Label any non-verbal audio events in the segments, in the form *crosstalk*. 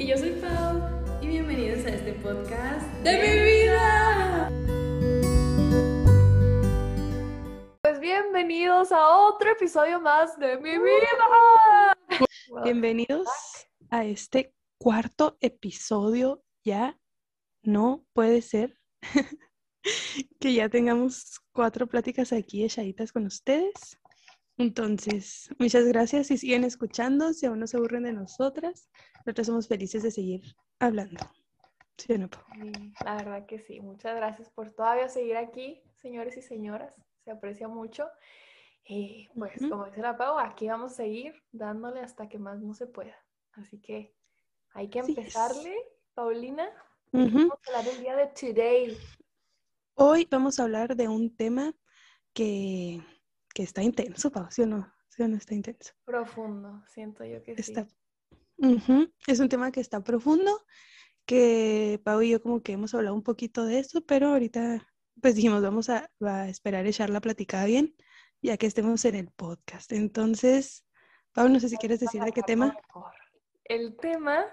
Y yo soy Pau y bienvenidos a este podcast de mi vida. Pues bienvenidos a otro episodio más de mi vida. *laughs* Bienvenidos a este cuarto episodio. Ya no puede ser *laughs* que ya tengamos cuatro pláticas aquí echaditas con ustedes. Entonces, muchas gracias y siguen escuchando. Si aún no se aburren de nosotras, nosotros somos felices de seguir hablando. ¿Sí o no, La verdad que sí. Muchas gracias por todavía seguir aquí, señores y señoras. Se aprecia mucho. Y pues, como dice la Pau, aquí vamos a seguir dándole hasta que más no se pueda. Así que hay que empezarle, Paulina. Vamos a hablar del día de today. Hoy vamos a hablar de un tema que, que está intenso, Pau. ¿Sí o no? ¿Sí o no está intenso? Profundo, siento yo que sí. Está, Es un tema que está profundo, que Pau y yo como que hemos hablado un poquito de eso, pero ahorita pues dijimos vamos a, a esperar echar la platicada bien, ya que estemos en el podcast. Entonces, Pau, no sé si quieres decir de qué tema. El tema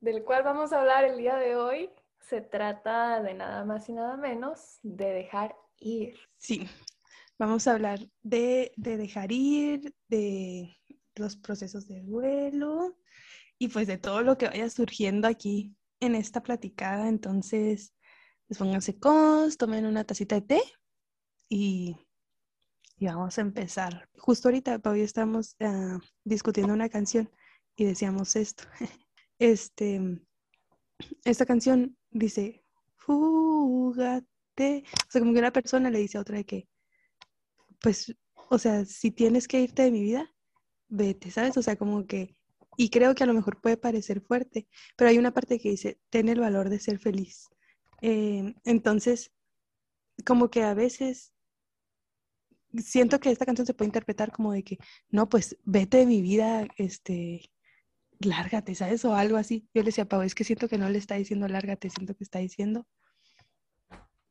del cual vamos a hablar el día de hoy se trata de nada más y nada menos de dejar ir. Sí, vamos a hablar de, de dejar ir, de los procesos de duelo y pues de todo lo que vaya surgiendo aquí en esta platicada. Entonces, pues pónganse cómodos, tomen una tacita de té y, y vamos a empezar. Justo ahorita, yo estábamos ah, discutiendo una canción y decíamos esto. *laughs* Este, esta canción dice, fúgate. O sea, como que una persona le dice a otra de que, pues, o sea, si tienes que irte de mi vida, vete, ¿sabes? O sea, como que, y creo que a lo mejor puede parecer fuerte, pero hay una parte que dice, ten el valor de ser feliz. Eh, entonces, como que a veces siento que esta canción se puede interpretar como de que, no, pues vete de mi vida, este, lárgate, ¿sabes? O algo así. Yo le decía Pau, es que siento que no le está diciendo lárgate, siento que está diciendo,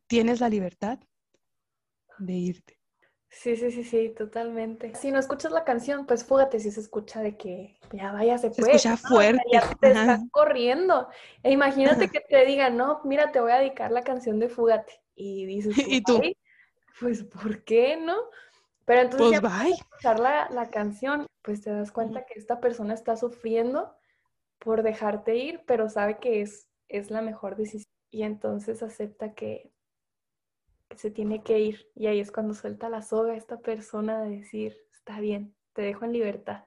tienes la libertad de irte. Sí, sí, sí, sí, totalmente. Si no escuchas la canción, pues fúgate si se escucha de que ya váyase Se escucha ¿no? O sea, fuerte, Ya te ajá. estás corriendo. E imagínate Ajá. *laughs* que te digan, no, mira, te voy a dedicar la canción de Fúgate. Y dices *laughs* Y tú. "Ay, pues, ¿por qué no? Pero entonces Pues ya bye. escuchar la, la canción, pues te das cuenta que esta persona está sufriendo por dejarte ir, pero sabe que es, es la mejor decisión. Y entonces acepta que se tiene que ir. Y ahí es cuando suelta la soga esta persona de decir, está bien, te dejo en libertad.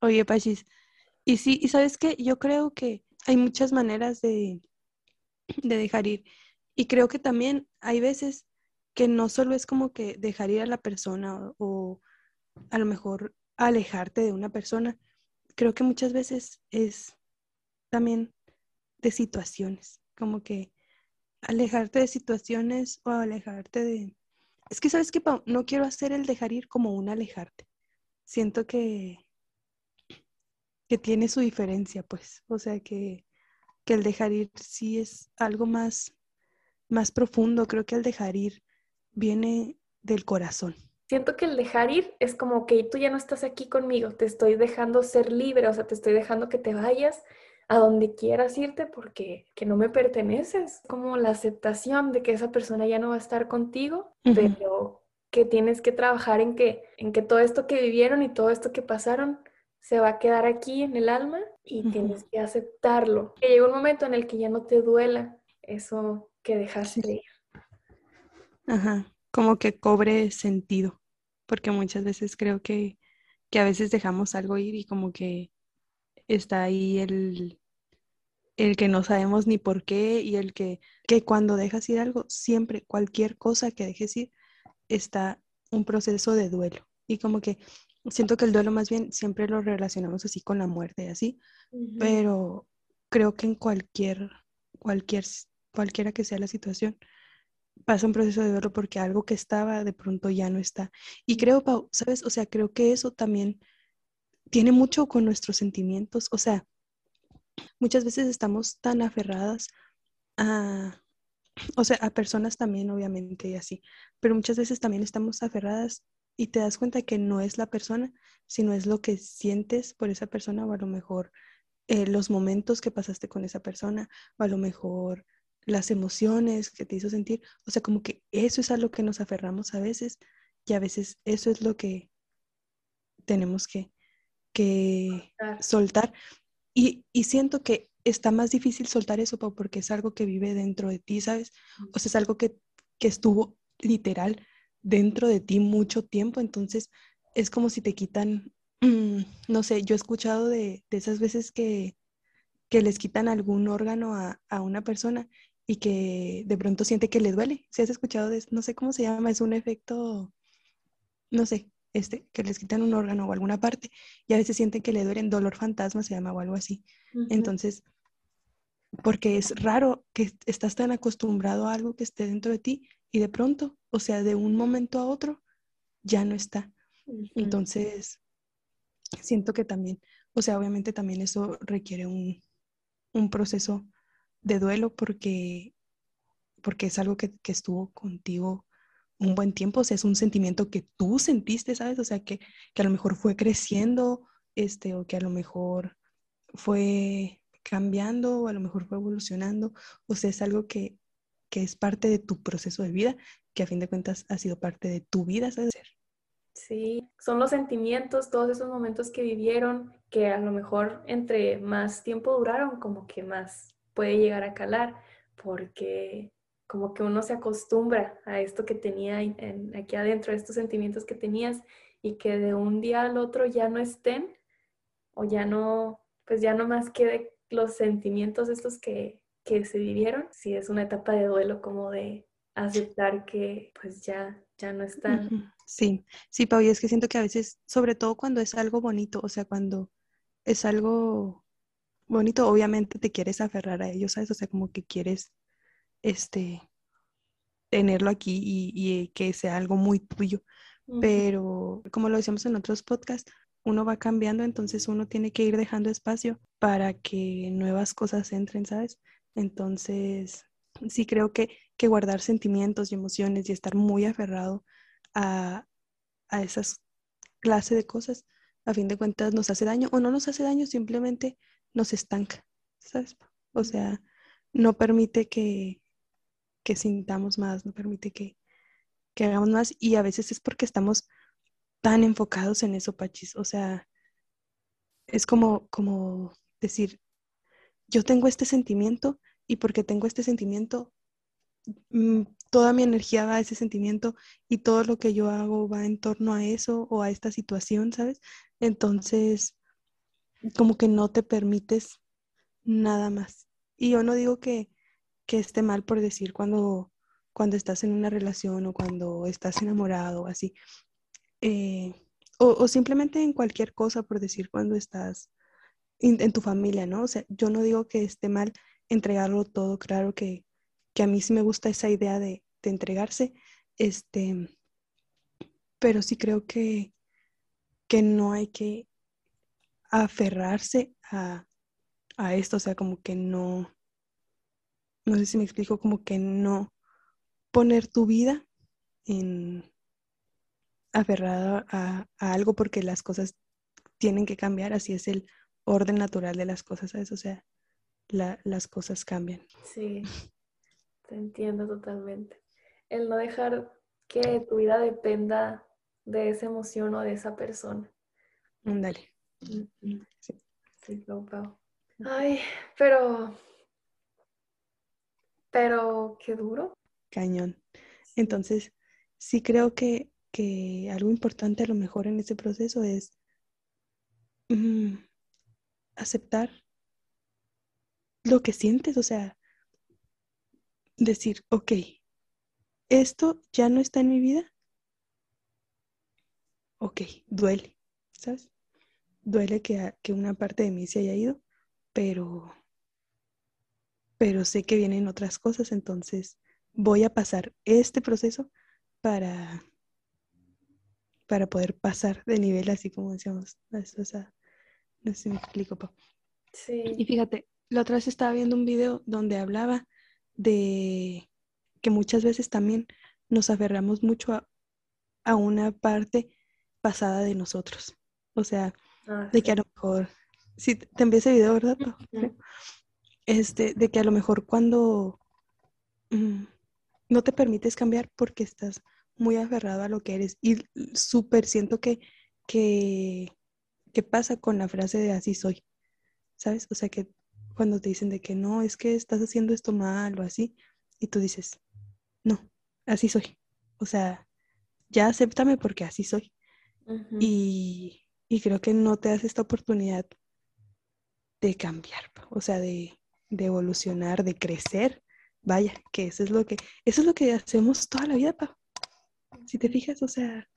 Oye, Pachis, y sí, y sabes qué, yo creo que hay muchas maneras de, de dejar ir. Y creo que también hay veces que no solo es como que dejar ir a la persona o a lo mejor alejarte de una persona. Creo que muchas veces es también de situaciones, como que alejarte de situaciones o alejarte de... Es que, ¿sabes qué? No quiero hacer el dejar ir como un alejarte. Siento que, que tiene su diferencia, pues. O sea, que, que el dejar ir sí es algo más, más profundo. Creo que el dejar ir viene del corazón. Siento que el dejar ir es como que tú ya no estás aquí conmigo, te estoy dejando ser libre, o sea, te estoy dejando que te vayas a donde quieras irte porque que no me perteneces. Como la aceptación de que esa persona ya no va a estar contigo, pero que tienes que trabajar en que, en que todo esto que vivieron y todo esto que pasaron se va a quedar aquí en el alma y tienes que aceptarlo. Que llega un momento en el que ya no te duela eso que dejaste Sí. ir. Ajá, como que cobre sentido, porque muchas veces creo que, que a veces dejamos algo ir y como que está ahí el, el que no sabemos ni por qué y el que, que cuando dejas ir algo, siempre, cualquier cosa que dejes ir, está un proceso de duelo. Y como que siento que el duelo más bien siempre lo relacionamos así con la muerte así, pero creo que en cualquier, cualquier, cualquiera que sea la situación, pasa un proceso de duelo porque algo que estaba de pronto ya no está. Y creo, Pau, ¿sabes? O sea, creo que eso también tiene mucho con nuestros sentimientos. O sea, muchas veces estamos tan aferradas a, o sea, a personas también, obviamente, y así, pero muchas veces también estamos aferradas y te das cuenta que no es la persona, sino es lo que sientes por esa persona o a lo mejor eh, los momentos que pasaste con esa persona, o a lo mejor las emociones que te hizo sentir. O sea, como que eso es a lo que nos aferramos a veces y a veces eso es lo que tenemos que, que soltar. Y, y, siento que está más difícil soltar eso porque es algo que vive dentro de ti, ¿sabes? O sea, es algo que, que estuvo literal dentro de ti mucho tiempo, entonces es como si te quitan, *clears throat* no sé, yo he escuchado de, de esas veces que, que, les quitan algún órgano a, a, una persona y que de pronto siente que le duele. Si has escuchado de no sé cómo se llama, es un efecto, no sé, este, que les quitan un órgano o alguna parte y a veces sienten que le duelen, dolor fantasma se llama o algo así. Entonces, porque es raro que estás tan acostumbrado a algo que esté dentro de ti y de pronto, o sea, de un momento a otro, ya no está. Entonces, siento que también, o sea, obviamente también eso requiere un, un proceso de duelo porque, porque es algo que, que, estuvo contigo un buen tiempo, o sea, es un sentimiento que tú sentiste, ¿sabes? O sea, que, que a lo mejor fue creciendo, este, o que a lo mejor fue cambiando, o a lo mejor fue evolucionando, o sea, es algo que, que es parte de tu proceso de vida, que a fin de cuentas ha sido parte de tu vida, ¿sabes? Sí, son los sentimientos, todos esos momentos que vivieron, que a lo mejor entre más tiempo duraron, como que más puede llegar a calar, porque como que uno se acostumbra a esto que tenía en, aquí adentro, a estos sentimientos que tenías y que de un día al otro ya no estén o ya no, pues ya no más quede los sentimientos estos que, que se vivieron. Sí, es una etapa de duelo como de aceptar que pues ya, ya no están. Sí, sí, Pau, y es que siento que a veces, sobre todo cuando es algo bonito, o sea, cuando es algo bonito, obviamente te quieres aferrar a ello, ¿sabes? O sea, como que quieres este, tenerlo aquí y, que sea algo muy tuyo. Pero como lo decíamos en otros podcasts, uno va cambiando, entonces uno tiene que ir dejando espacio para que nuevas cosas entren, ¿sabes? Entonces, sí creo que, que guardar sentimientos y emociones y estar muy aferrado a, a esas clases de cosas, a fin de cuentas nos hace daño o no nos hace daño, simplemente nos estanca, ¿sabes? O sea, no permite que, que sintamos más, no permite que, que hagamos más y a veces es porque estamos tan enfocados en eso, Pachis. O sea, es como, como decir, yo tengo este sentimiento y porque tengo este sentimiento, mm, toda mi energía va a ese sentimiento y todo lo que yo hago va en torno a eso o a esta situación, ¿sabes? Entonces, como que no te permites nada más. Y yo no digo que, que esté mal por decir cuando, cuando estás en una relación o cuando estás enamorado o así. Eh, o, simplemente en cualquier cosa, por decir, cuando estás en, tu familia, ¿no? O sea, yo no digo que esté mal entregarlo todo, claro que, que a mí sí me gusta esa idea de, de entregarse, este, pero sí creo que, que no hay que aferrarse a, a esto, o sea, como que no, no sé si me explico, como que no poner tu vida en aferrada a, algo porque las cosas tienen que cambiar, así es el orden natural de las cosas, ¿sabes? O sea, las cosas cambian. Sí, te entiendo totalmente. El no dejar que tu vida dependa de esa emoción o de esa persona. Dale. Sí, sí Ay, pero pero qué duro. Cañón. Entonces, sí creo que, que algo importante a lo mejor en ese proceso es mm, aceptar lo que sientes, o sea, decir, ok, esto ya no está en mi vida. Ok, duele, ¿sabes? Duele que, que una parte de mí se haya ido, pero pero sé que vienen otras cosas, entonces voy a pasar este proceso para, para poder pasar de nivel, así como decíamos. no sé si me explico, Pau. Sí. Y fíjate, la otra vez estaba viendo un video donde hablaba de que muchas veces también nos aferramos mucho a, una parte pasada de nosotros. O sea, ah, de que a lo mejor sí, te envié ese video, ¿verdad? Pau? Este, de que a lo mejor cuando mm, no te permites cambiar porque estás muy aferrado a lo que eres. Y súper siento que, que, que pasa con la frase de así soy, ¿sabes? O sea, que cuando te dicen de que no, es que estás haciendo esto mal o así, y tú dices, no, así soy. O sea, ya acéptame porque así soy. y, y, creo que no te das esta oportunidad de cambiar, o sea, de, de evolucionar, de crecer. Vaya, que eso es lo que, eso es lo que hacemos toda la vida, pa. Si te fijas, o sea,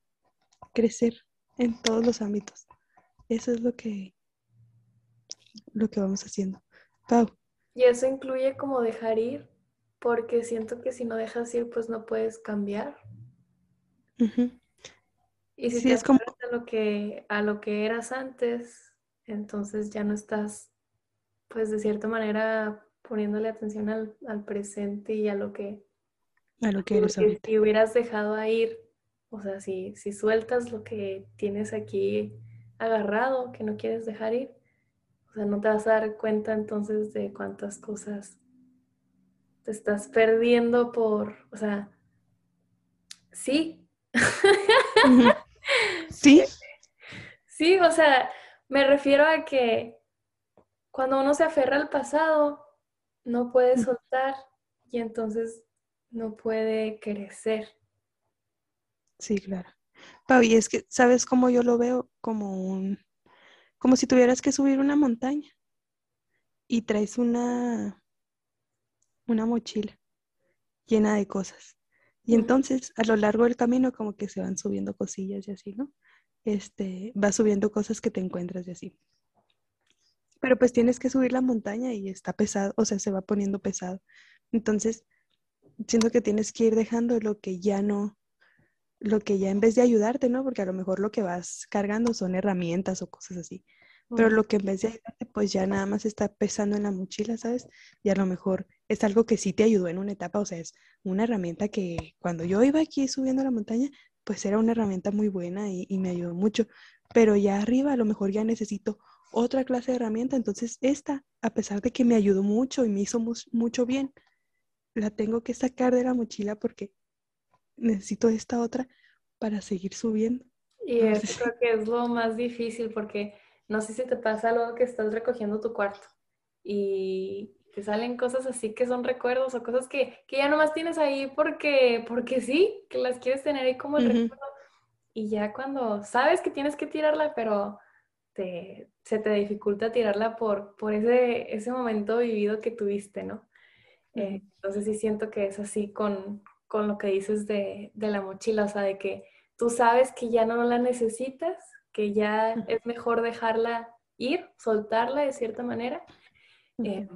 crecer en todos los ámbitos. Eso es lo que, lo que vamos haciendo. Pau. Y eso incluye como dejar ir, porque siento que si no dejas ir, pues no puedes cambiar. Y si te es como... a lo que a lo que eras antes, entonces ya no estás, pues de cierta manera, poniéndole atención al, al presente y a lo que a lo que eres Si hubieras dejado ir, o sea, si, si sueltas lo que tienes aquí agarrado, que no quieres dejar ir, o sea, no te vas a dar cuenta entonces de cuántas cosas te estás perdiendo por, o sea, sí. *laughs* Sí. Sí, o sea, me refiero a que cuando uno se aferra al pasado, no puede soltar y entonces no puede crecer. Sí, claro. Pau, y es que, ¿sabes cómo yo lo veo? Como un, como si tuvieras que subir una montaña y traes una, una mochila llena de cosas. Y entonces, a lo largo del camino, como que se van subiendo cosillas y así, ¿no? Este, vas subiendo cosas que te encuentras y así. Pero pues tienes que subir la montaña y está pesado, o sea, se va poniendo pesado. Entonces, siento que tienes que ir dejando lo que ya no, lo que ya en vez de ayudarte, ¿no? Porque a lo mejor lo que vas cargando son herramientas o cosas así. Pero lo que en vez de ayudarte, pues ya nada más está pesando en la mochila, ¿sabes? Y a lo mejor es algo que sí te ayudó en una etapa, o sea, es una herramienta que cuando yo iba aquí subiendo la montaña, pues era una herramienta muy buena y, y me ayudó mucho. Pero ya arriba a lo mejor ya necesito otra clase de herramienta, entonces esta, a pesar de que me ayudó mucho y me hizo mucho bien, la tengo que sacar de la mochila porque necesito esta otra para seguir subiendo. Y eso creo que es lo más difícil porque no sé si te pasa luego que estás recogiendo tu cuarto y te salen cosas así que son recuerdos o cosas que, que ya nomás tienes ahí porque, porque sí, que las quieres tener ahí como el recuerdo. Y ya cuando sabes que tienes que tirarla, pero te, se te dificulta tirarla por, por ese, ese momento vivido que tuviste, ¿no? Eh, entonces sí siento que es así con, con lo que dices de, de, la mochila, o sea, de que tú sabes que ya no la necesitas, que ya es mejor dejarla ir, soltarla de cierta manera. Eh,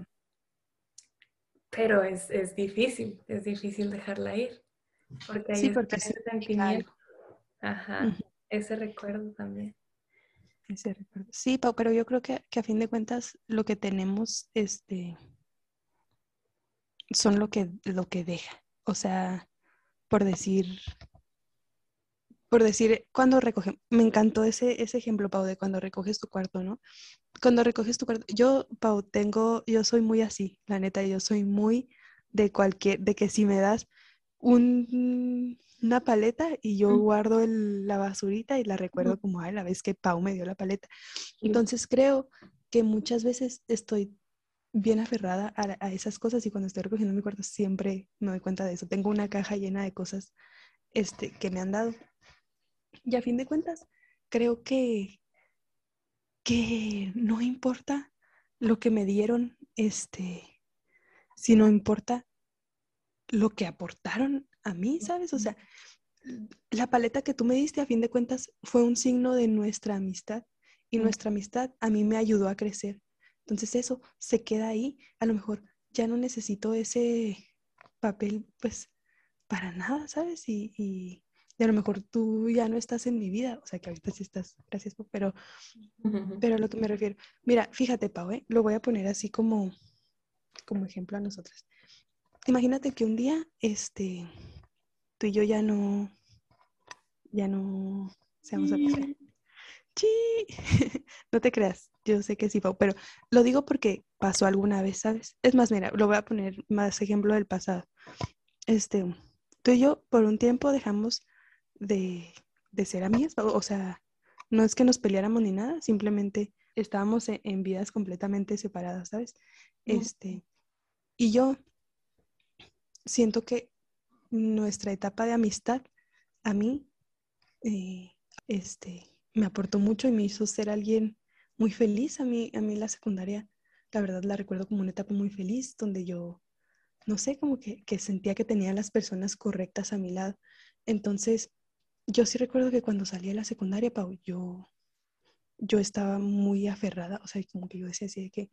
pero es, es, difícil, es difícil dejarla ir. Porque hay sí, porque ese sentimiento. Ajá, ese recuerdo también. Sí, pero yo creo que, que, a fin de cuentas lo que tenemos, este, son lo que, lo que deja. O sea, por decir, por decir, cuando recoge, me encantó ese, ese ejemplo, Pau, de cuando recoges tu cuarto, ¿no? Cuando recoges tu cuarto, yo, Pau, tengo, yo soy muy así, la neta, yo soy muy de cualquier, de que si me das un, una paleta y yo guardo la basurita y la recuerdo como, ay, la vez que Pau me dio la paleta. Entonces creo que muchas veces estoy bien aferrada a, esas cosas y cuando estoy recogiendo mi cuarto siempre me doy cuenta de eso. Tengo una caja llena de cosas este, que me han dado. Y a fin de cuentas, creo que, que no importa lo que me dieron, este, sino importa lo que aportaron a mí, ¿sabes? O sea, la paleta que tú me diste, a fin de cuentas, fue un signo de nuestra amistad y nuestra amistad a mí me ayudó a crecer. Entonces eso se queda ahí. A lo mejor ya no necesito ese papel, pues, para nada, ¿sabes? Y, y, a lo mejor tú ya no estás en mi vida. O sea, que ahorita sí estás, gracias, pero, pero a lo que me refiero. Mira, fíjate, Pau, ¿eh? lo voy a poner así como, como ejemplo a nosotras. Imagínate que un día, este, tú y yo ya no, ya no seamos amigos. Sí. *laughs* no te creas, yo sé que sí, Pau, pero lo digo porque pasó alguna vez, ¿sabes? Es más, mira, lo voy a poner más ejemplo del pasado. Este, tú y yo por un tiempo dejamos de, de ser amigas, o sea, no es que nos peleáramos ni nada, simplemente estábamos en, en vidas completamente separadas, ¿sabes? Este, y yo siento que nuestra etapa de amistad a mí eh, este, me aportó mucho y me hizo ser alguien muy feliz. A mí, a mí la secundaria, la verdad la recuerdo como una etapa muy feliz, donde yo, no sé, como que, que sentía que tenía las personas correctas a mi lado. Entonces, yo sí recuerdo que cuando salí de la secundaria, Pau, yo, yo estaba muy aferrada, o sea, como que yo decía así de que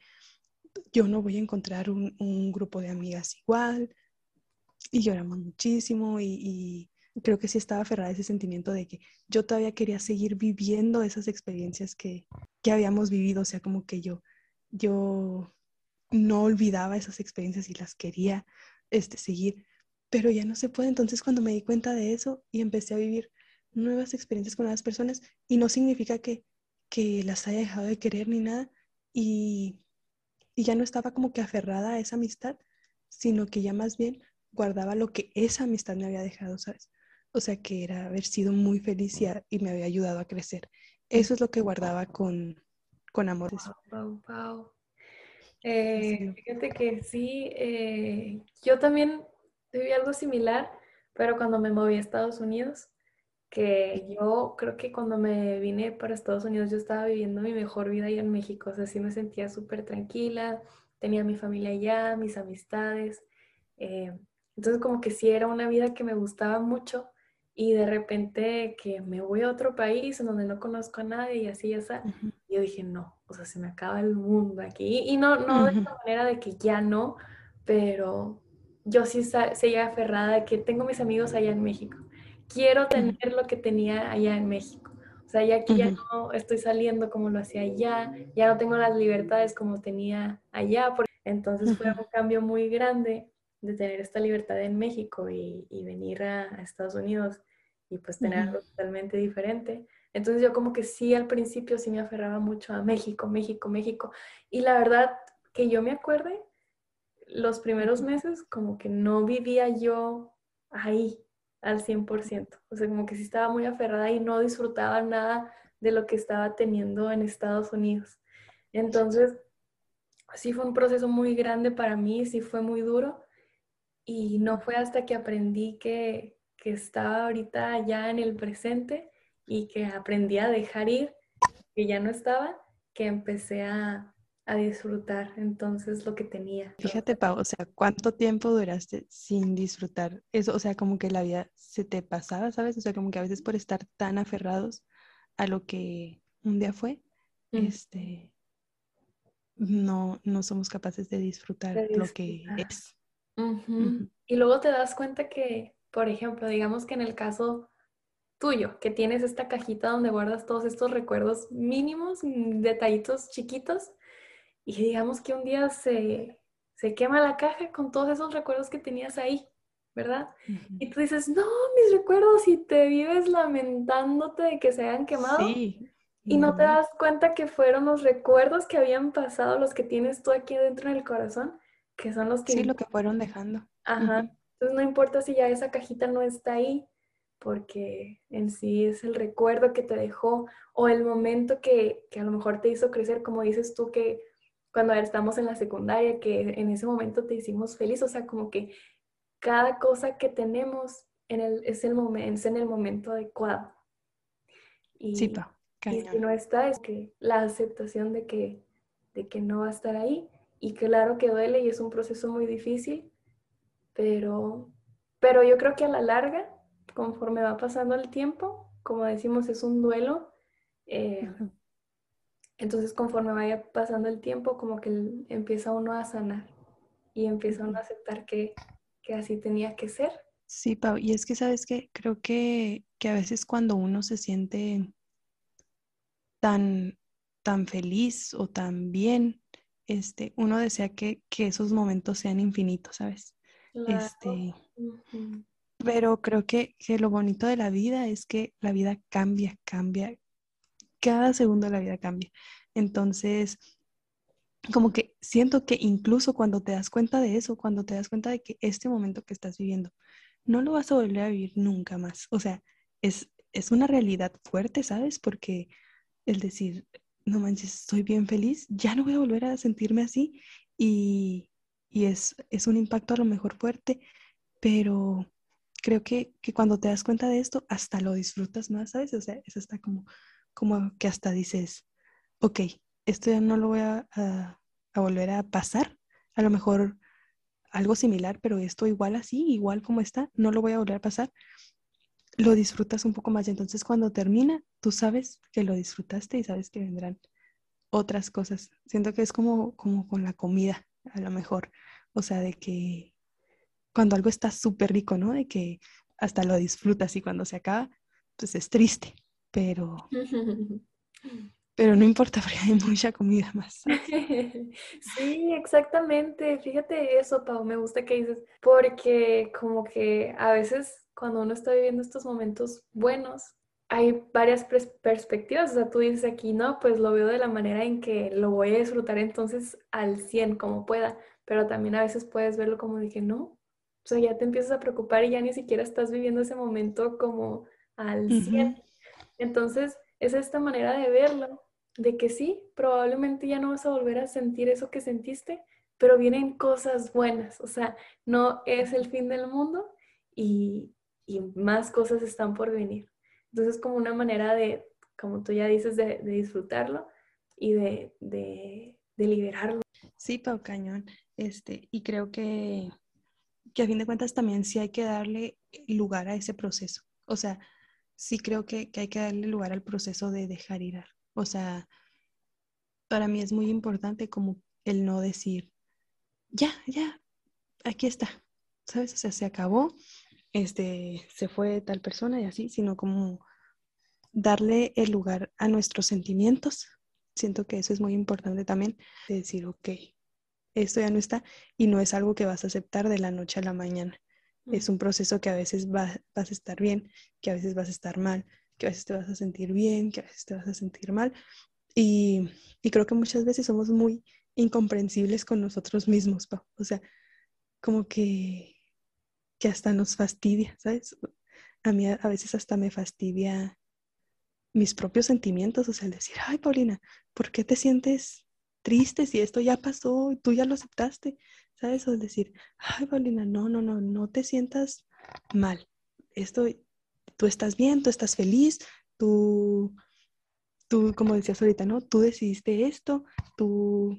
yo no voy a encontrar un, un grupo de amigas igual, y lloramos muchísimo y, creo que sí estaba aferrada a ese sentimiento de que yo todavía quería seguir viviendo esas experiencias que, que habíamos vivido, o sea, como que yo, yo no olvidaba esas experiencias y las quería este, seguir, pero ya no se puede. Entonces cuando me di cuenta de eso y empecé a vivir nuevas experiencias con nuevas personas, y no significa que, que las haya dejado de querer ni nada, y, y ya no estaba como que aferrada a esa amistad, sino que ya más bien guardaba lo que esa amistad me había dejado, ¿sabes? O sea, que era haber sido muy feliz y, me había ayudado a crecer. Eso es lo que guardaba con, con amor. Wow, wow, eh, fíjate que sí, eh, yo también viví algo similar, pero cuando me moví a Estados Unidos, que yo creo que cuando me vine para Estados Unidos yo estaba viviendo mi mejor vida allá en México, o sea, sí me sentía súper tranquila, tenía mi familia allá, mis amistades, eh, entonces como que sí era una vida que me gustaba mucho y de repente que me voy a otro país en donde no conozco a nadie y así, ya sabes, yo dije, no, o sea, se me acaba el mundo aquí. Y no, no de esta manera de que ya no, pero yo sí seguía aferrada de que tengo mis amigos allá en México. Quiero tener lo que tenía allá en México. O sea, ya aquí ya no estoy saliendo como lo hacía allá, ya no tengo las libertades como tenía allá. Entonces fue un cambio muy grande de tener esta libertad en México y, venir a, Estados Unidos y pues tener algo totalmente diferente. Entonces yo como que sí al principio sí me aferraba mucho a México, México, México. Y la verdad que yo me acuerde, los primeros meses como que no vivía yo ahí al 100%. O sea, como que sí estaba muy aferrada y no disfrutaba nada de lo que estaba teniendo en Estados Unidos. Entonces, sí fue un proceso muy grande para mí, sí fue muy duro, y no fue hasta que aprendí que, que estaba ahorita ya en el presente y que aprendí a dejar ir, que ya no estaba, que empecé a, a disfrutar entonces lo que tenía. Fíjate, Pau, o sea, ¿cuánto tiempo duraste sin disfrutar eso? O sea, como que la vida se te pasaba, ¿sabes? O sea, como que a veces por estar tan aferrados a lo que un día fue, este, no, no somos capaces de disfrutar, de disfrutar. lo que es. Y luego te das cuenta que, por ejemplo, digamos que en el caso tuyo, que tienes esta cajita donde guardas todos estos recuerdos mínimos, mm, detallitos chiquitos, y digamos que un día se, quema la caja con todos esos recuerdos que tenías ahí, ¿verdad? Y tú dices, no, mis recuerdos, y te vives lamentándote de que se hayan quemado. Y no te das cuenta que fueron los recuerdos que habían pasado, los que tienes tú aquí dentro en el corazón, que son los que... Sí, lo que fueron dejando. Ajá. Entonces no importa si ya esa cajita no está ahí, porque en sí es el recuerdo que te dejó o el momento que, que a lo mejor te hizo crecer, como dices tú, que cuando estamos en la secundaria, que en ese momento te hicimos feliz, o sea, como que cada cosa que tenemos en el, es, el momento, es en el momento adecuado. Y, sí, pa, y si no está, es que la aceptación de que, de que no va a estar ahí y claro que duele y es un proceso muy difícil, pero, pero yo creo que a la larga, conforme va pasando el tiempo, como decimos, es un duelo. Eh, entonces, conforme vaya pasando el tiempo, como que empieza uno a sanar y empieza uno a aceptar que, que así tenía que ser. Sí, Pau, y es que sabes que creo que, que a veces cuando uno se siente tan, tan feliz o tan bien, este, uno desea que, esos momentos sean infinitos, ¿sabes? Este, pero creo que, lo bonito de la vida es que la vida cambia, cambia cada segundo de la vida cambia. Entonces, como que siento que incluso cuando te das cuenta de eso, cuando te das cuenta de que este momento que estás viviendo, no lo vas a volver a vivir nunca más. O sea, es, es una realidad fuerte, ¿sabes? Porque el decir, no manches, estoy bien feliz, ya no voy a volver a sentirme así y, y es, es un impacto a lo mejor fuerte, pero creo que, que, cuando te das cuenta de esto, hasta lo disfrutas más, ¿sabes? O sea, eso está como, como que hasta dices, ok, esto ya no lo voy a, a, volver a pasar. A lo mejor algo similar, pero esto igual así, igual como está, no lo voy a volver a pasar. Lo disfrutas un poco más. Entonces, cuando termina, tú sabes que lo disfrutaste y sabes que vendrán otras cosas. Siento que es como, como con la comida, a lo mejor. O sea, de que cuando algo está súper rico, ¿no? De que hasta lo disfrutas y cuando se acaba, pues es triste, pero *laughs* pero no importa porque hay mucha comida más. *laughs* Sí, exactamente. Fíjate eso, Pau, me gusta que dices, porque como que a veces cuando uno está viviendo estos momentos buenos, hay varias perspectivas. O sea, tú dices aquí, no, pues lo veo de la manera en que lo voy a disfrutar entonces al 100 como pueda, pero también a veces puedes verlo como de que no. O sea, ya te empiezas a preocupar y ya ni siquiera estás viviendo ese momento como al 100. Entonces, es esta manera de verlo de que sí, probablemente ya no vas a volver a sentir eso que sentiste, pero vienen cosas buenas, o sea, no es el fin del mundo y, más cosas están por venir. Entonces, como una manera de, como tú ya dices, de, disfrutarlo y de, de, liberarlo. Sí, Pau Cañón, este, y creo que, que a fin de cuentas también sí hay que darle lugar a ese proceso. O sea, sí creo que, que hay que darle lugar al proceso de dejar ir, o sea, para mí es muy importante como el no decir, ya, ya, aquí está, ¿sabes? O sea, se acabó, este, se fue tal persona y así, sino como darle el lugar a nuestros sentimientos. Siento que eso es muy importante también, de decir, ok, esto ya no está y no es algo que vas a aceptar de la noche a la mañana. Es un proceso que a veces vas a estar bien, que a veces vas a estar mal, que a veces te vas a sentir bien, que a veces te vas a sentir mal. Y, y creo que muchas veces somos muy incomprensibles con nosotros mismos, O sea, como que, que hasta nos fastidia, ¿sabes? A mí a, veces hasta me fastidia mis propios sentimientos, o sea, el decir, ay, Paulina, ¿por qué te sientes triste si esto ya pasó y tú ya lo aceptaste? ¿Sabes? O el decir, ay, Paulina, no, no, no, no te sientas mal. Esto tú estás bien, tú estás feliz, tú, tú, como decías ahorita, ¿no? Tú decidiste esto, tú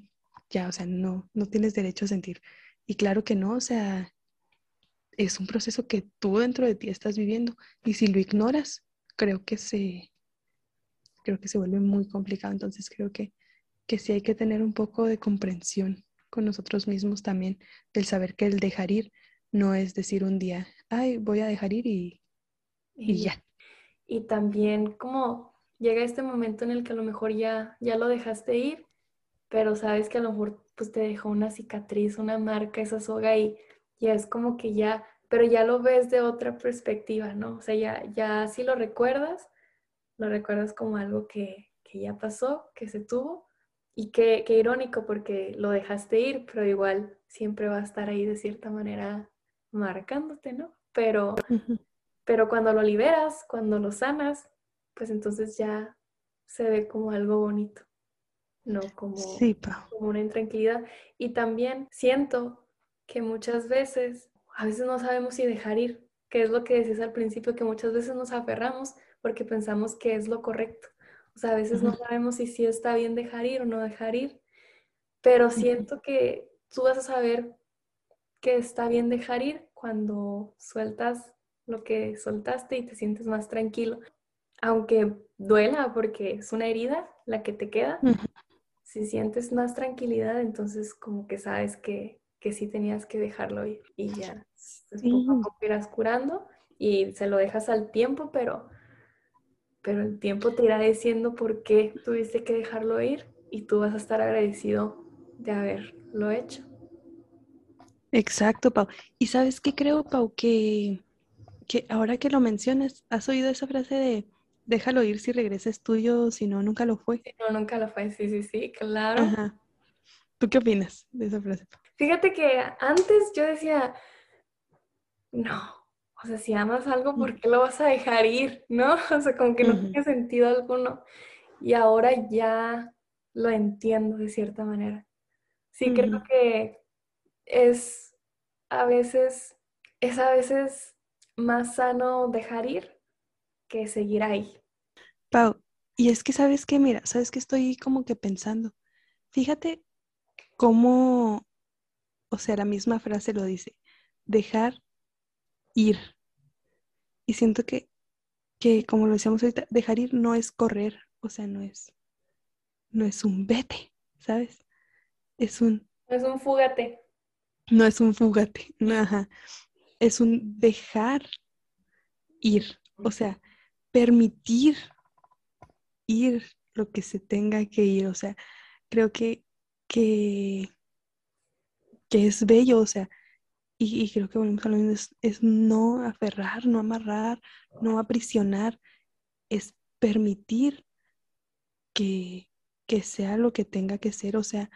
ya, o sea, no, no tienes derecho a sentir. Y claro que no, o sea, es un proceso que tú dentro de ti estás viviendo. Y si lo ignoras, creo que se, creo que se vuelve muy complicado. Entonces creo que, que sí hay que tener un poco de comprensión con nosotros mismos también, del saber que el dejar ir no es decir un día, ay, voy a dejar ir y y, ya. Y también como llega este momento en el que a lo mejor ya, ya lo dejaste ir, pero sabes que a lo mejor pues te dejó una cicatriz, una marca, esa soga y ya es como que ya, pero ya lo ves de otra perspectiva, ¿no? O sea, ya, ya si lo recuerdas, lo recuerdas como algo que, que ya pasó, que se tuvo y qué, qué irónico porque lo dejaste ir, pero igual siempre va a estar ahí de cierta manera marcándote, ¿no? Pero, pero cuando lo liberas, cuando lo sanas, pues entonces ya se ve como algo bonito, no como, como una intranquilidad. Y también siento que muchas veces, a veces no sabemos si dejar ir, que es lo que decías al principio, que muchas veces nos aferramos porque pensamos que es lo correcto. O sea, a veces no sabemos si sí está bien dejar ir o no dejar ir, pero siento que tú vas a saber que está bien dejar ir cuando sueltas lo que soltaste y te sientes más tranquilo. Aunque duela porque es una herida la que te queda, si sientes más tranquilidad, entonces como que sabes que, que sí tenías que dejarlo ir y ya pues, poco a poco irás curando y se lo dejas al tiempo, pero, pero el tiempo te irá diciendo por qué tuviste que dejarlo ir y tú vas a estar agradecido de haberlo hecho. Exacto, Pau. Y sabes qué creo, Pau, que que ahora que lo mencionas, ¿has oído esa frase de déjalo ir si regresa es tuyo, si no, nunca lo fue. No, nunca lo fue, sí, sí, sí, claro. Ajá. ¿Tú qué opinas de esa frase? Fíjate que antes yo decía, no, o sea, si amas algo, ¿por qué lo vas a dejar ir? ¿No? *laughs* O sea, como que no tiene sentido alguno. Y ahora ya lo entiendo de cierta manera. Sí, creo que es a veces, es a veces más sano dejar ir que seguir ahí. Pau, y es que sabes que, mira, sabes que estoy como que pensando. Fíjate cómo, o sea, la misma frase lo dice, dejar ir. Y siento que, que como lo decíamos ahorita, dejar ir no es correr, o sea, no es, no es un vete, ¿sabes? Es un, Es un fúgate. no es un fúgate, *laughs* no, ajá. Es un dejar ir, o sea, permitir ir lo que se tenga que ir, o sea, creo que, que, que es bello, o sea, y, creo que volvemos a lo mismo, es, no aferrar, no amarrar, no aprisionar, es permitir que, que sea lo que tenga que ser, o sea,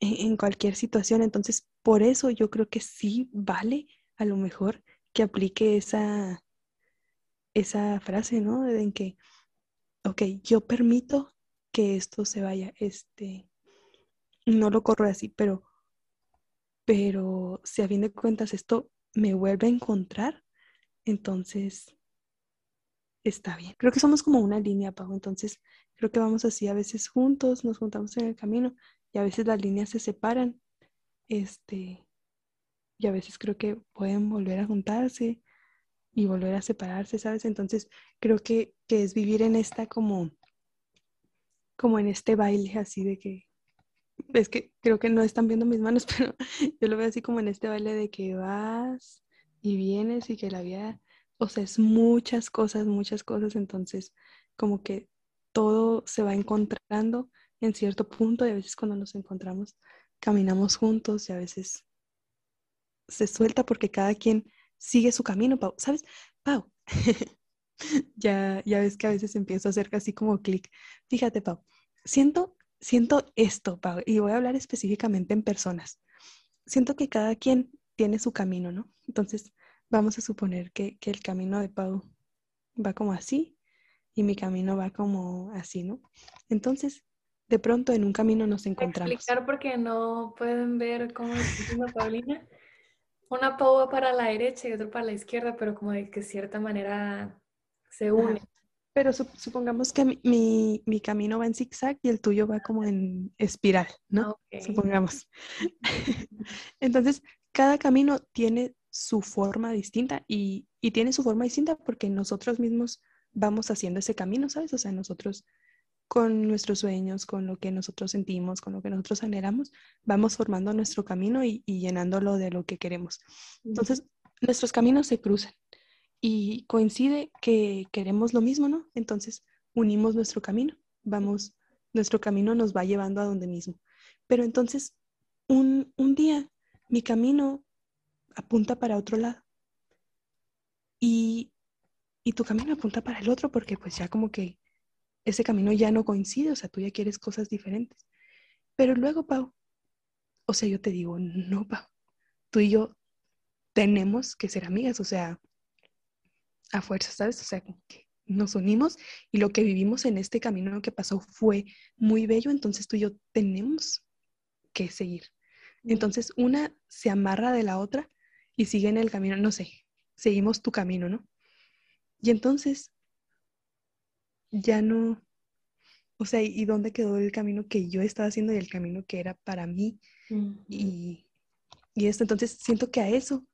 en, en cualquier situación. Entonces, por eso yo creo que sí vale a lo mejor que aplique esa, esa frase, ¿no? En que, ok, yo permito que esto se vaya, este, no lo corro así, pero, pero si a fin de cuentas esto me vuelve a encontrar, entonces está bien. Creo que somos como una línea, Pau, entonces creo que vamos así a veces juntos, nos juntamos en el camino y a veces las líneas se separan, este, y a veces creo que pueden volver a juntarse y volver a separarse, ¿sabes? Entonces creo que, que es vivir en esta como, como en este baile así de que, es que creo que no están viendo mis manos, *laughs* pero yo lo veo así como en este baile de que vas y vienes y que la vida, o sea, es muchas cosas, muchas cosas, entonces como que todo se va encontrando en cierto punto y a veces cuando nos encontramos caminamos juntos y a veces se suelta porque cada quien sigue su camino, Pau. ¿Sabes? Pau, *laughs* ya, ya ves que a veces empiezo a hacer casi como clic. Fíjate, Pau, siento, siento esto, Pau, y voy a hablar específicamente en personas. Siento que cada quien tiene su camino, ¿no? Entonces, vamos a suponer que, que el camino de Pau va como así y mi camino va como así, ¿no? Entonces, de pronto en un camino nos encontramos. explicar porque no pueden ver cómo está haciendo Paulina. Una Pau va para la derecha y otra para la izquierda, pero como de que cierta manera se une. Pero sup- supongamos que mi, mi- mi camino va en zigzag y el tuyo va como en espiral, ¿no? Supongamos. *laughs* Entonces, cada camino tiene su forma distinta y, y tiene su forma distinta porque nosotros mismos vamos haciendo ese camino, ¿sabes? O sea, nosotros con nuestros sueños, con lo que nosotros sentimos, con lo que nosotros anhelamos, vamos formando nuestro camino y, y llenándolo de lo que queremos. Entonces, nuestros caminos se cruzan y coincide que queremos lo mismo, ¿no? Entonces, unimos nuestro camino, vamos, nuestro camino nos va llevando a donde mismo. Pero entonces, un, un día, mi camino apunta para otro lado y, y tu camino apunta para el otro porque pues ya como que ese camino ya no coincide, o sea, tú ya quieres cosas diferentes. Pero luego, Pau, o sea, yo te digo, no, Pau, tú y yo tenemos que ser amigas, o sea, a fuerza, ¿sabes? O sea, que nos unimos y lo que vivimos en este camino que pasó fue muy bello, entonces tú y yo tenemos que seguir. Entonces una se amarra de la otra y sigue en el camino, no sé, seguimos tu camino, ¿no? Y entonces ya no, o sea, ¿y dónde quedó el camino que yo estaba haciendo y el camino que era para mí? Y, y esto, entonces siento que a eso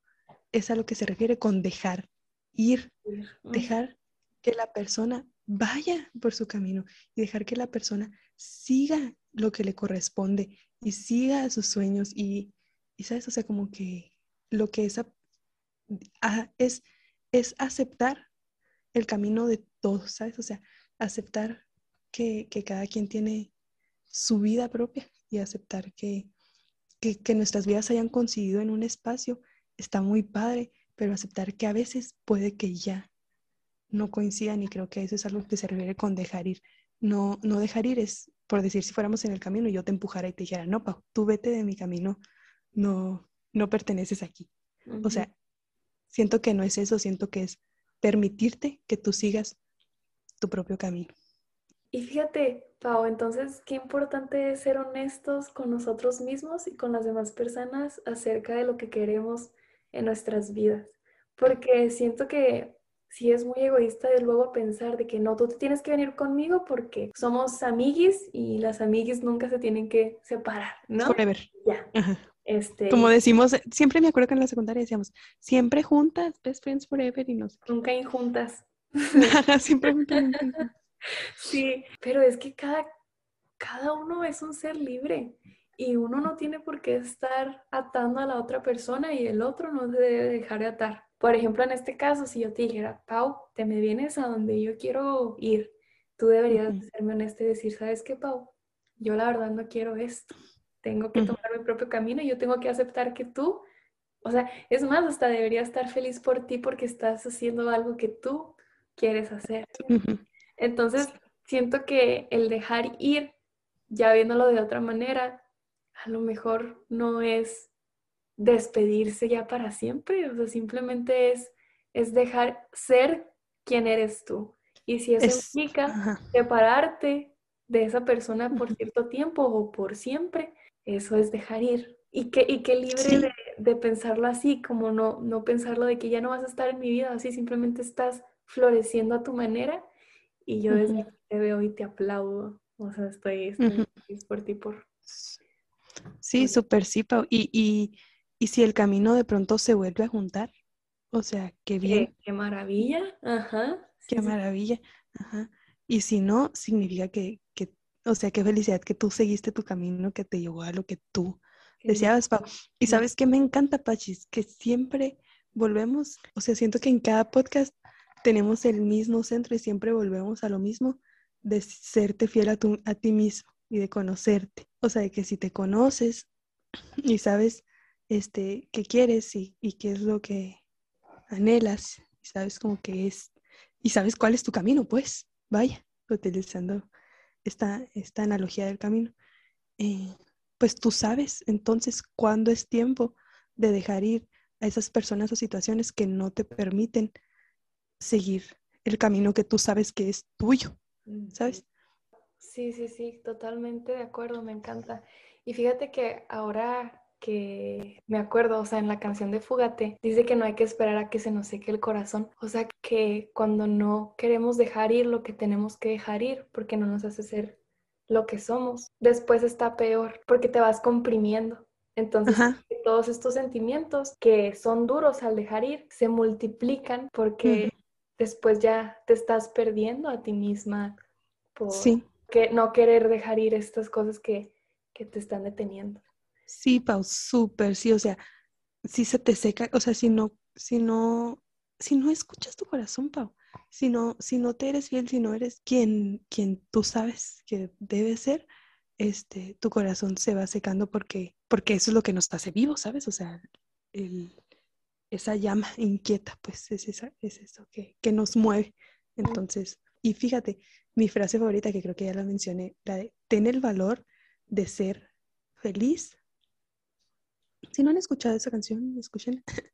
es a lo que se refiere con dejar ir, dejar que la persona vaya por su camino y dejar que la persona siga lo que le corresponde y siga sus sueños y, y sabes, o sea, como que lo que es, ap- a- es, es aceptar el camino de todos, ¿sabes? O sea, aceptar que, que cada quien tiene su vida propia y aceptar que, que, que nuestras vidas hayan coincidido en un espacio está muy padre, pero aceptar que a veces puede que ya no coincidan y creo que eso es algo que se refiere con dejar ir. No, no dejar ir es, por decir, si fuéramos en el camino y yo te empujara y te dijera, no, Pau, tú vete de mi camino, no, no perteneces aquí. O sea, siento que no es eso, siento que es permitirte que tú sigas tu propio camino. Y fíjate, Pau, entonces qué importante es ser honestos con nosotros mismos y con las demás personas acerca de lo que queremos en nuestras vidas. Porque siento que si es muy egoísta de luego pensar de que no, tú te tienes que venir conmigo porque somos amiguis y las amiguis nunca se tienen que separar, ¿no? Forever. Ya. Este, Como decimos, siempre me acuerdo que en la secundaria decíamos, siempre juntas, best friends forever y no sé. Nunca injuntas. *laughs* siempre juntas. *laughs* sí, pero es que cada, cada uno es un ser libre y uno no tiene por qué estar atando a la otra persona y el otro no se debe dejar de atar. Por ejemplo, en este caso, si yo te dijera, Pau, te me vienes a donde yo quiero ir, tú deberías serme honesta y decir, ¿sabes qué, Pau? Yo la verdad no quiero esto. Tengo que tomar mi propio camino y yo tengo que aceptar que tú, o sea, es más, hasta debería estar feliz por ti porque estás haciendo algo que tú quieres hacer. Entonces, siento que el dejar ir, ya viéndolo de otra manera, a lo mejor no es despedirse ya para siempre, o sea, simplemente es, es dejar ser quien eres tú. Y si eso implica separarte de esa persona por cierto tiempo o por siempre, eso es dejar ir. Y que, y que libre de, pensarlo así, como no, no pensarlo de que ya no vas a estar en mi vida, así simplemente estás floreciendo a tu manera y yo desde aquí te veo y te aplaudo. O sea, estoy, feliz por ti, por... Sí, súper sí, Pau. Y, y, y, si el camino de pronto se vuelve a juntar, o sea, qué bien. Qué, maravilla, ajá. Qué maravilla, ajá. Y si no, significa que, que, o sea, qué felicidad que tú seguiste tu camino que te llevó a lo que tú deseabas, Pau. Y sabes que me encanta, Pachis, que siempre volvemos, o sea, siento que en cada podcast tenemos el mismo centro y siempre volvemos a lo mismo, de serte fiel a, a ti mismo y de conocerte. O sea, de que si te conoces y sabes este, qué quieres y, qué es lo que anhelas, y sabes como que es, y sabes cuál es tu camino, pues, vaya, utilizando esta, esta analogía del camino, eh, pues tú sabes entonces cuándo es tiempo de dejar ir a esas personas o situaciones que no te permiten seguir el camino que tú sabes que es tuyo, ¿sabes? Sí, sí, sí, totalmente de acuerdo, me encanta. Y fíjate que ahora que me acuerdo, o sea, en la canción de Fugate, dice que no hay que esperar a que se nos seque el corazón. O sea, que cuando no queremos dejar ir lo que tenemos que dejar ir, porque no nos hace ser lo que somos, después está peor, porque te vas comprimiendo. Entonces, todos estos sentimientos que son duros al dejar ir se multiplican porque después ya te estás perdiendo a ti misma por que no querer dejar ir estas cosas que, te están deteniendo. Sí, Pau, súper, sí, o sea, si se te seca, o sea, si no, si no, si no escuchas tu corazón, Pau, si no, si no te eres fiel, si no eres quien, quien tú sabes que debe ser, este, tu corazón se va secando porque, porque eso es lo que nos hace vivos, ¿sabes? O sea, el, esa llama inquieta, pues es, esa, es eso que, nos mueve. Entonces, y fíjate, mi frase favorita, que creo que ya la mencioné, la de, ten el valor de ser feliz. Si no han escuchado esa canción, escuchen. *laughs*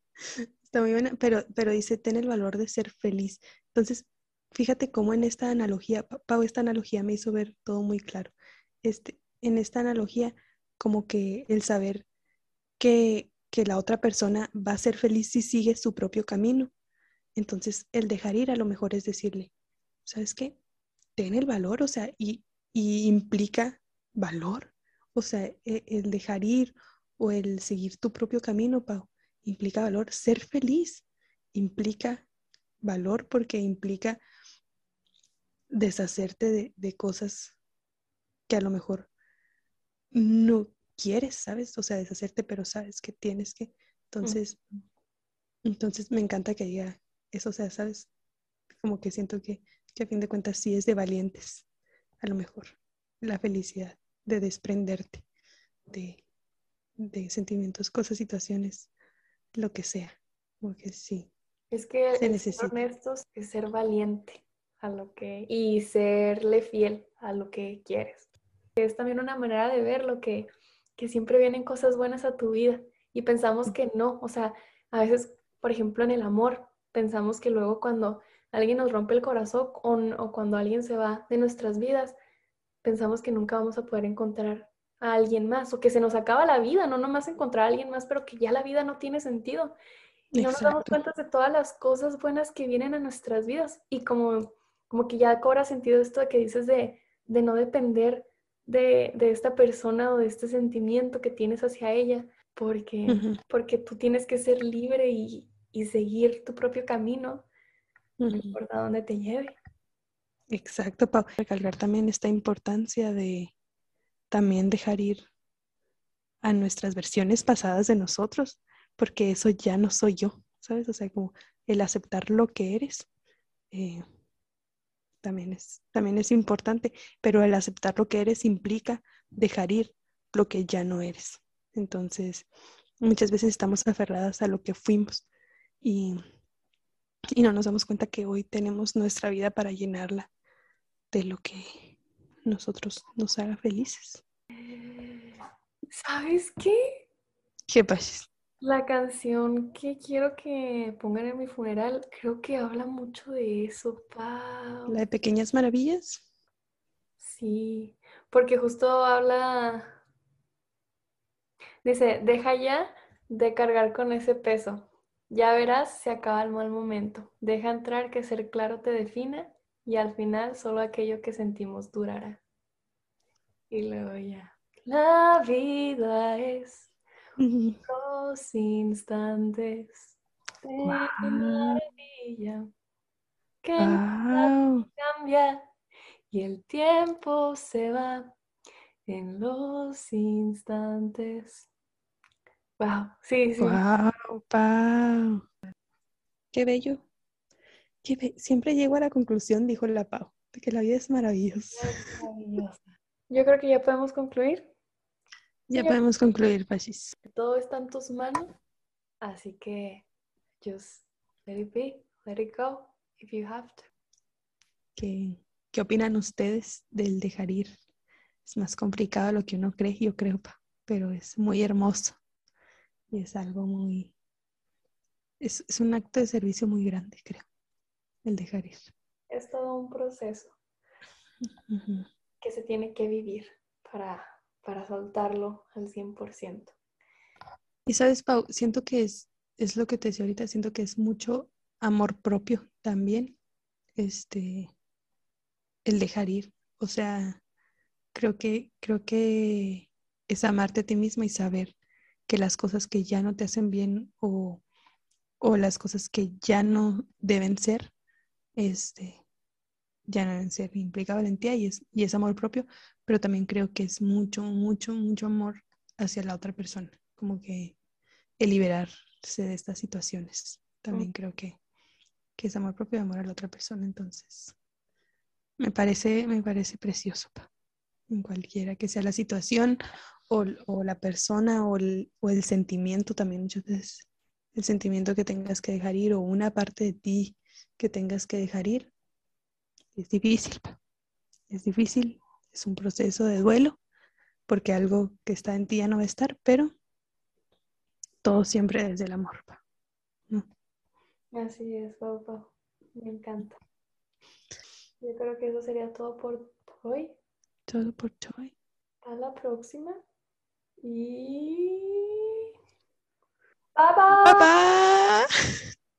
Está muy buena, pero, pero dice, ten el valor de ser feliz. Entonces, fíjate cómo en esta analogía, Pau, esta analogía me hizo ver todo muy claro. Este, en esta analogía, como que el saber que que la otra persona va a ser feliz si sigue su propio camino. Entonces, el dejar ir a lo mejor es decirle, ¿sabes qué? Ten el valor, o sea, y, implica valor. O sea, e, el, dejar ir o el seguir tu propio camino, Pau, implica valor. Ser feliz implica valor porque implica deshacerte de, cosas que a lo mejor no quieres, ¿sabes? O sea, deshacerte, pero sabes que tienes que. Entonces, entonces me encanta que diga eso, o sea, ¿sabes? Como que siento que, que a fin de cuentas sí es de valientes, a lo mejor, la felicidad de desprenderte de, de sentimientos, cosas, situaciones, lo que sea. Porque sí, Es que Se necesita. honestos es ser valiente a lo que y serle fiel a lo que quieres. Es también una manera de ver lo que, que siempre vienen cosas buenas a tu vida y pensamos que no, o sea, a veces, por ejemplo, en el amor, pensamos que luego cuando alguien nos rompe el corazón o, cuando alguien se va de nuestras vidas, pensamos que nunca vamos a poder encontrar a alguien más o que se nos acaba la vida, no nomás encontrar a alguien más, pero que ya la vida no tiene sentido. Y no nos damos cuenta de todas las cosas buenas que vienen a nuestras vidas. Y como, como que ya cobra sentido esto de que dices de, de no depender de, de esta persona o de este sentimiento que tienes hacia ella, porque, porque tú tienes que ser libre y, y seguir tu propio camino, no importa dónde te lleve. Exacto, Pau. Recalcar también esta importancia de también dejar ir a nuestras versiones pasadas de nosotros, porque eso ya no soy yo, ¿sabes? O sea, como el aceptar lo que eres eh, también, es, también es importante, pero el aceptar lo que eres implica dejar ir lo que ya no eres. Entonces, muchas veces estamos aferradas a lo que fuimos y, y no nos damos cuenta que hoy tenemos nuestra vida para llenarla de lo que nosotros nos haga felices. ¿Sabes qué? ¿Qué pasa? La canción que quiero que pongan en mi funeral, creo que habla mucho de eso, Pau. La de pequeñas maravillas. Sí, porque justo habla, dice, deja ya de cargar con ese peso. Ya verás, se acaba el mal momento. Deja entrar que ser claro te defina y al final solo aquello que sentimos durará. Y luego ya. La vida es *laughs* los instantes de maravilla que Wow. cambia y el tiempo se va en los instantes. Wow, sí, sí. Wow, Pau. Qué bello. Qué be- Siempre llego a la conclusión, dijo la Pau, de que la vida es maravillosa. Maravillosa. Yo creo que ya podemos concluir. Ya podemos concluir, Pachis. Todo está en tus manos, así que just let it be, let it go if you have to. ¿Qué, qué opinan ustedes del dejar ir? Es más complicado de lo que uno cree, yo creo, pero es muy hermoso y es algo muy... Es, es un acto de servicio muy grande, creo, el dejar ir. Es todo un proceso que se tiene que vivir para, para soltarlo al 100%. Y sabes, Pau, siento que es, es lo que te decía ahorita, siento que es mucho amor propio también, este, el dejar ir. O sea, creo que, creo que es amarte a ti misma y saber que las cosas que ya no te hacen bien o, o las cosas que ya no deben ser, este, ya no deben ser, implica valentía y es, y es amor propio, pero también creo que es mucho, mucho, mucho amor hacia la otra persona, como que el liberarse de estas situaciones. También creo que, que es amor propio y amor a la otra persona, entonces me parece, me parece precioso, pa, en cualquiera que sea la situación o, la persona o el, sentimiento también muchas veces, el sentimiento que tengas que dejar ir o una parte de ti que tengas que dejar ir, es difícil, es difícil, es un proceso de duelo, porque algo que está en ti ya no va a estar, pero todo siempre desde el amor. Así es, Pau, Pau. Me encanta. Yo creo que eso sería todo por hoy todo por hoy. A la próxima. Y... Bye bye. Bye bye.